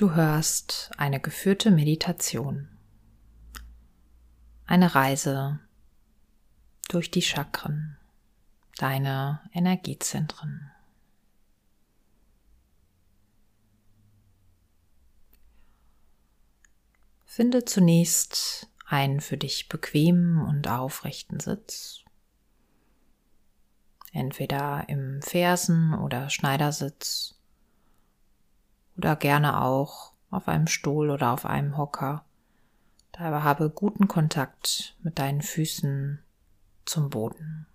Du hörst eine geführte Meditation. Eine Reise durch die Chakren, deine Energiezentren. Finde zunächst einen für dich bequemen und aufrechten Sitz. Entweder im Fersen- oder Schneidersitz oder gerne auch auf einem Stuhl oder auf einem Hocker. Dabei habe guten Kontakt mit deinen Füßen zum Boden.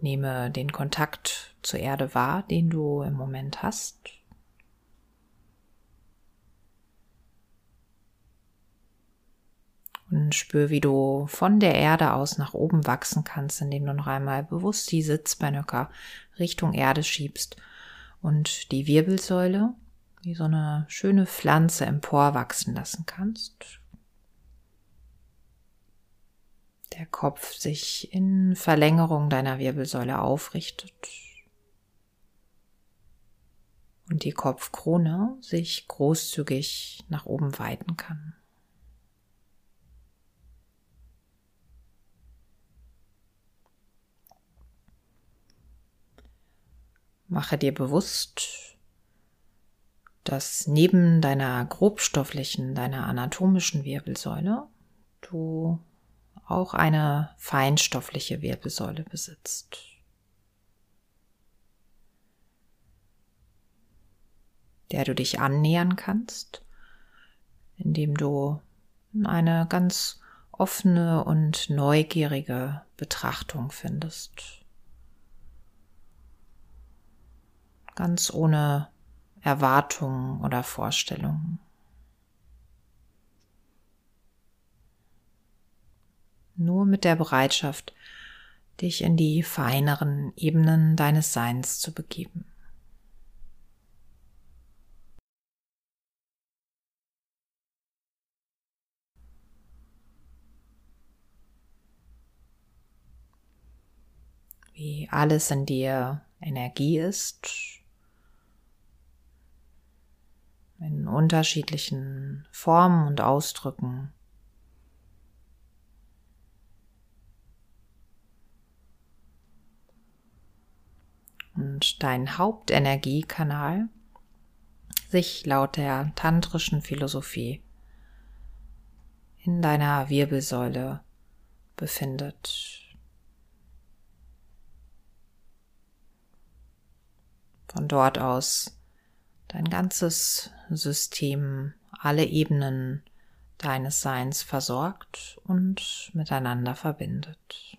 Nehme den Kontakt zur Erde wahr, den du im Moment hast. Und spür, wie du von der Erde aus nach oben wachsen kannst, indem du noch einmal bewusst die Sitzbeinhöcker Richtung Erde schiebst und die Wirbelsäule wie so eine schöne Pflanze emporwachsen lassen kannst. Der Kopf sich in Verlängerung deiner Wirbelsäule aufrichtet und die Kopfkrone sich großzügig nach oben weiten kann. Mache dir bewusst, dass neben deiner grobstofflichen, deiner anatomischen Wirbelsäule du auch eine feinstoffliche Wirbelsäule besitzt. der du dich annähern kannst, indem du eine ganz offene und neugierige Betrachtung findest. Ganz ohne Erwartungen oder Vorstellungen. Nur mit der Bereitschaft, dich in die feineren Ebenen deines Seins zu begeben. Wie alles in dir Energie ist in unterschiedlichen Formen und Ausdrücken. Und dein Hauptenergiekanal sich laut der tantrischen Philosophie in deiner Wirbelsäule befindet. Von dort aus dein ganzes System, alle Ebenen deines Seins versorgt und miteinander verbindet.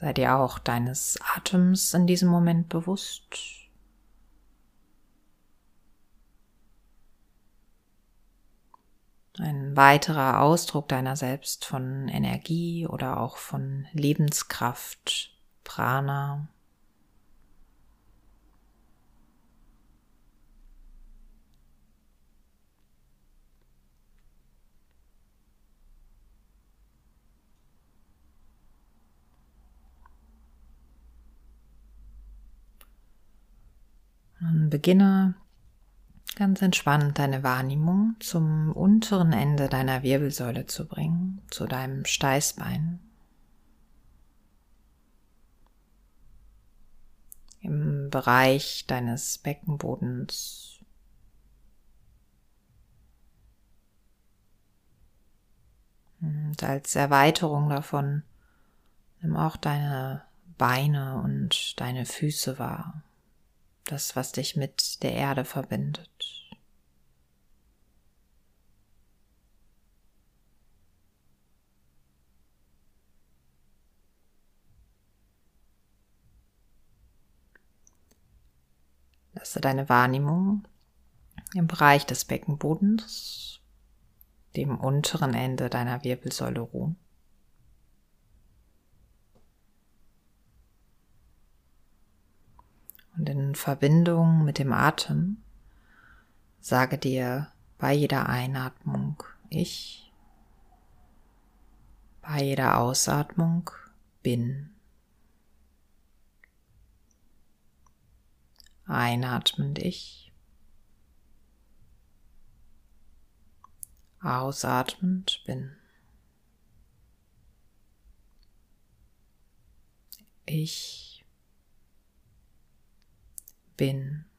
Sei dir auch deines Atems in diesem Moment bewusst. Ein weiterer Ausdruck deiner selbst von Energie oder auch von Lebenskraft, Prana. Beginne ganz entspannt deine Wahrnehmung zum unteren Ende deiner Wirbelsäule zu bringen, zu deinem Steißbein. Im Bereich deines Beckenbodens. Und als Erweiterung davon nimm auch deine Beine und deine Füße wahr das, was dich mit der Erde verbindet. Lasse deine Wahrnehmung im Bereich des Beckenbodens, dem unteren Ende deiner Wirbelsäule ruhen. In Verbindung mit dem Atem sage dir bei jeder Einatmung ich, bei jeder Ausatmung bin. Einatmend ich, ausatmend bin. Ich bin.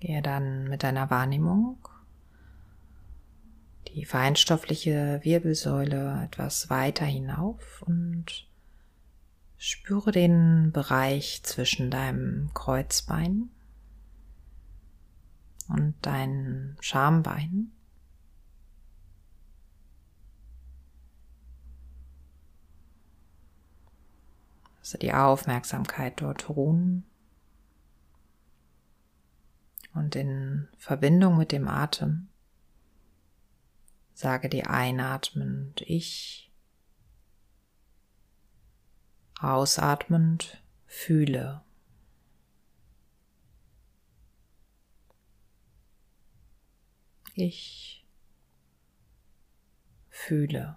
Gehe dann mit deiner Wahrnehmung die feinstoffliche Wirbelsäule etwas weiter hinauf und spüre den Bereich zwischen deinem Kreuzbein und deinem Schambein. Also die Aufmerksamkeit dort ruhen und in Verbindung mit dem Atem sage die einatmend ich, ausatmend fühle. Ich fühle.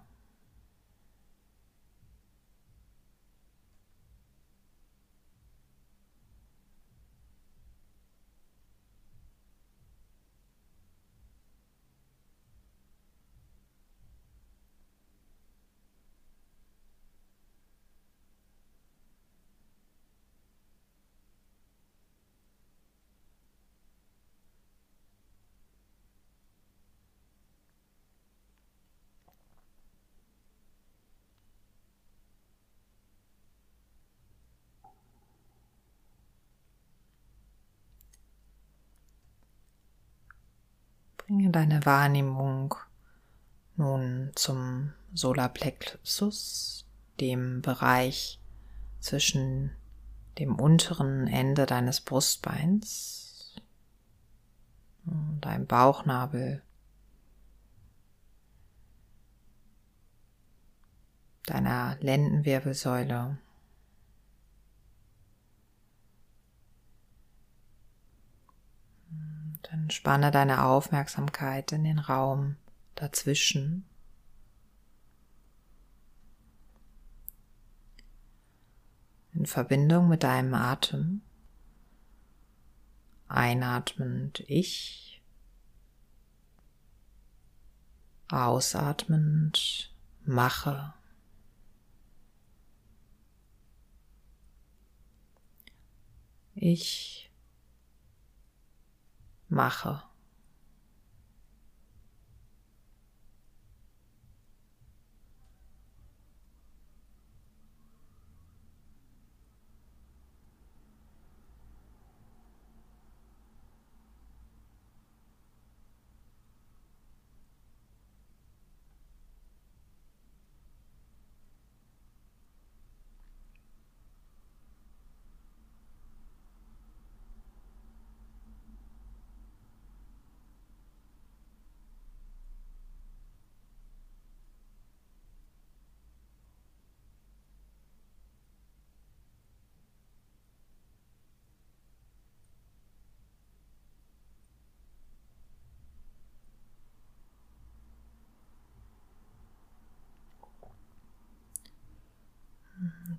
Bringe deine Wahrnehmung nun zum Solarplexus, dem Bereich zwischen dem unteren Ende deines Brustbeins deinem Bauchnabel, deiner Lendenwirbelsäule Dann spanne deine Aufmerksamkeit in den Raum dazwischen. In Verbindung mit deinem Atem. Einatmend ich. Ausatmend mache. Ich mache.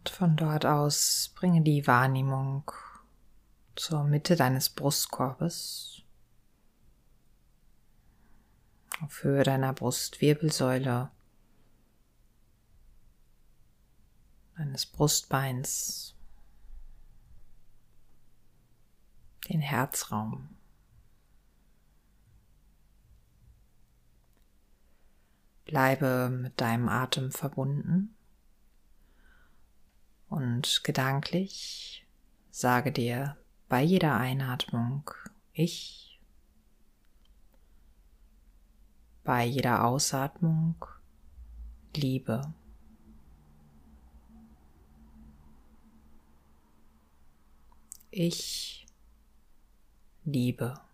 Und von dort aus bringe die Wahrnehmung zur Mitte deines Brustkorbes, auf Höhe deiner Brustwirbelsäule, deines Brustbeins, den Herzraum. Bleibe mit deinem Atem verbunden und gedanklich sage dir bei jeder Einatmung ich, bei jeder Ausatmung Liebe. Ich liebe.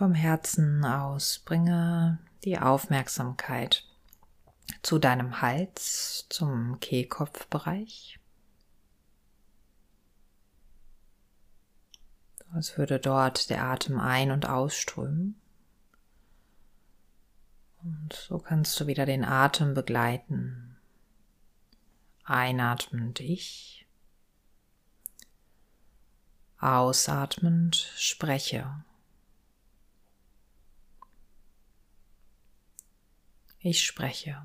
Vom Herzen aus bringe die Aufmerksamkeit zu deinem Hals, zum Kehlkopfbereich. Als würde dort der Atem ein- und ausströmen. Und so kannst du wieder den Atem begleiten. Einatmend ich. Ausatmend spreche. Ich spreche.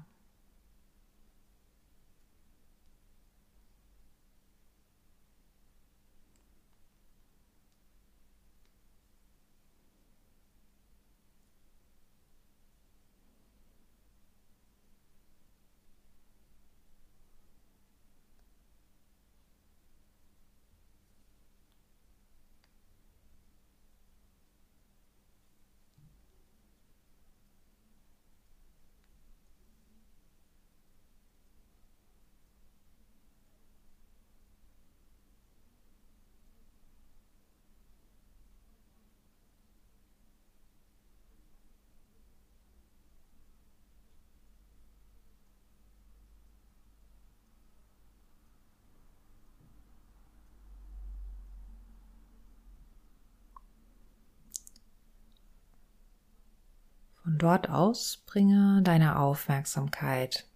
Dort aus bringe deine Aufmerksamkeit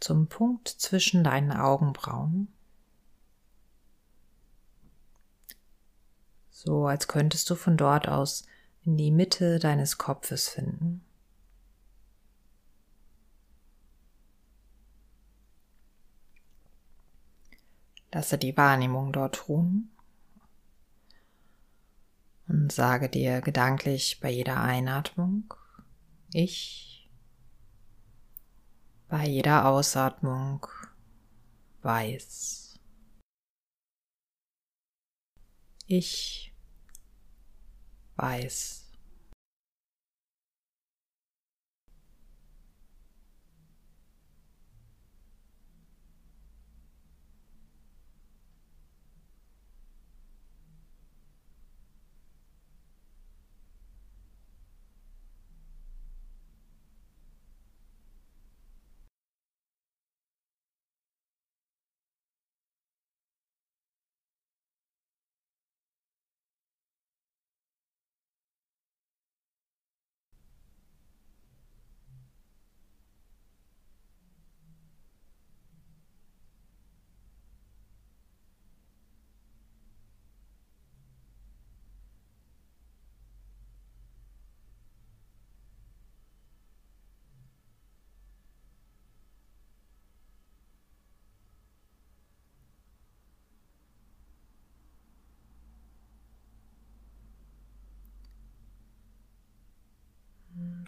zum Punkt zwischen deinen Augenbrauen. So als könntest du von dort aus in die Mitte deines Kopfes finden. Lasse die Wahrnehmung dort ruhen und sage dir gedanklich bei jeder Einatmung ich bei jeder Ausatmung weiß. Ich weiß.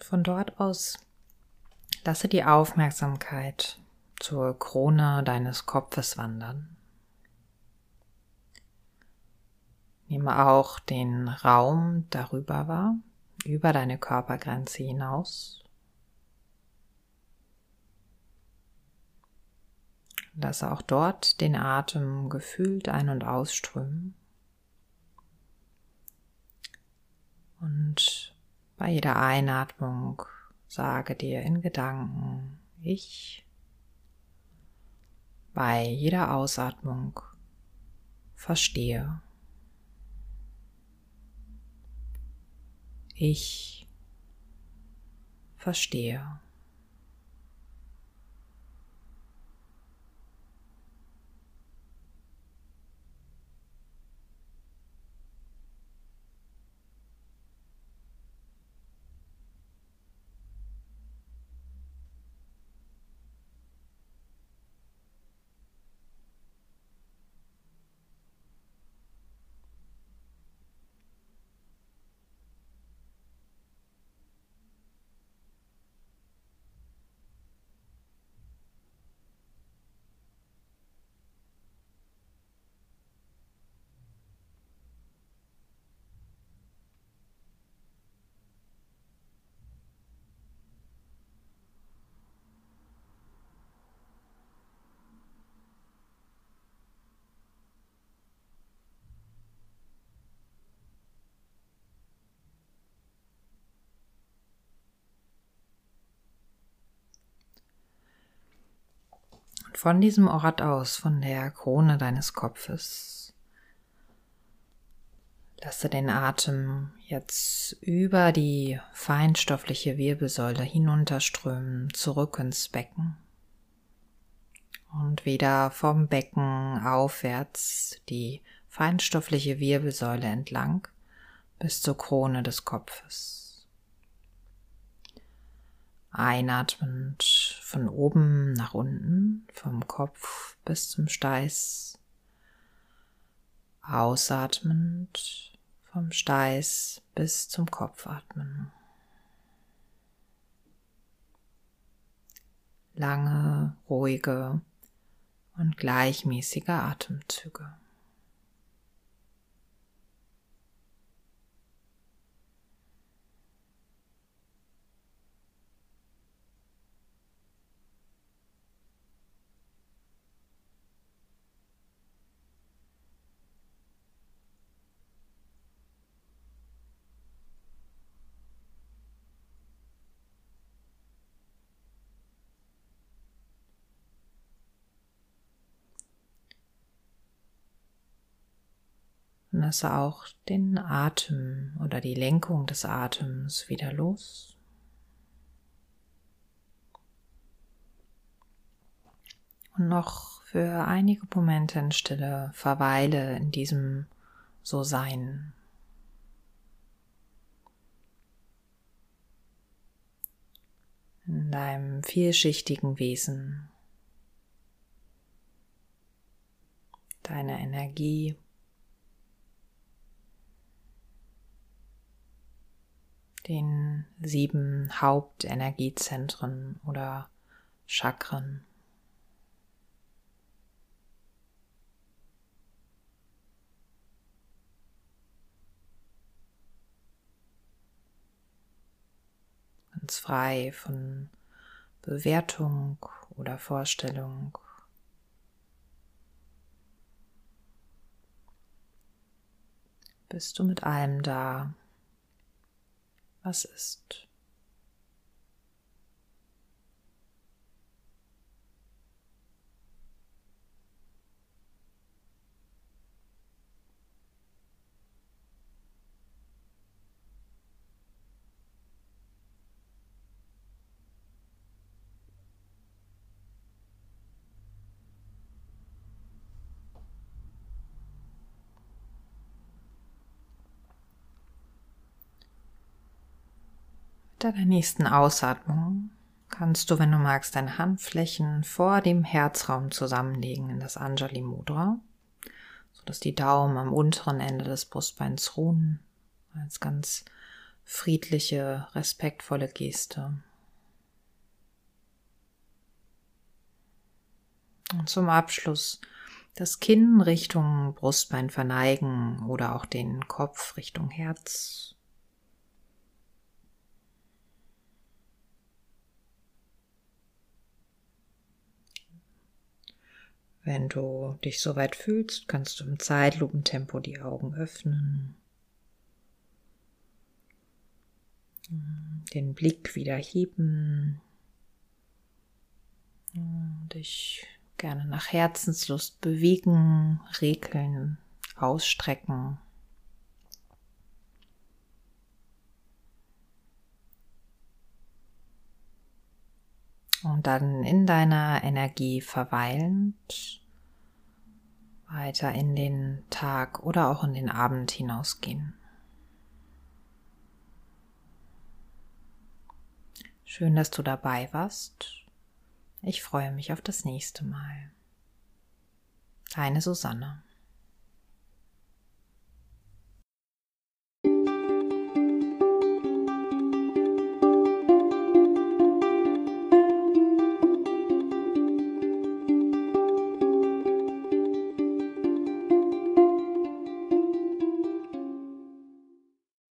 Von dort aus lasse die Aufmerksamkeit zur Krone deines Kopfes wandern. Nehme auch den Raum darüber wahr, über deine Körpergrenze hinaus. Lasse auch dort den Atem gefühlt ein- und ausströmen. Und bei jeder Einatmung sage dir in Gedanken, ich bei jeder Ausatmung verstehe. Ich verstehe. Von diesem Ort aus, von der Krone deines Kopfes, lasse den Atem jetzt über die feinstoffliche Wirbelsäule hinunterströmen, zurück ins Becken und wieder vom Becken aufwärts die feinstoffliche Wirbelsäule entlang bis zur Krone des Kopfes. Einatmend von oben nach unten, vom Kopf bis zum Steiß. Ausatmend vom Steiß bis zum Kopf atmen. Lange, ruhige und gleichmäßige Atemzüge. Lasse auch den Atem oder die Lenkung des Atems wieder los. Und noch für einige Momente in Stille verweile in diesem So-Sein. In deinem vielschichtigen Wesen. Deine Energie. Den sieben Hauptenergiezentren oder Chakren. Ganz frei von Bewertung oder Vorstellung. Bist du mit allem da, was ist. Deiner nächsten Ausatmung kannst du, wenn du magst, deine Handflächen vor dem Herzraum zusammenlegen in das Anjali Mudra, sodass die Daumen am unteren Ende des Brustbeins ruhen, als ganz friedliche, respektvolle Geste. Und zum Abschluss das Kinn Richtung Brustbein verneigen oder auch den Kopf Richtung Herz Wenn du dich soweit fühlst, kannst du im Zeitlupentempo die Augen öffnen. Den Blick wieder heben. Dich gerne nach Herzenslust bewegen, regeln, ausstrecken. Und dann in deiner Energie verweilend weiter in den Tag oder auch in den Abend hinausgehen. Schön, dass du dabei warst. Ich freue mich auf das nächste Mal. Deine Susanne.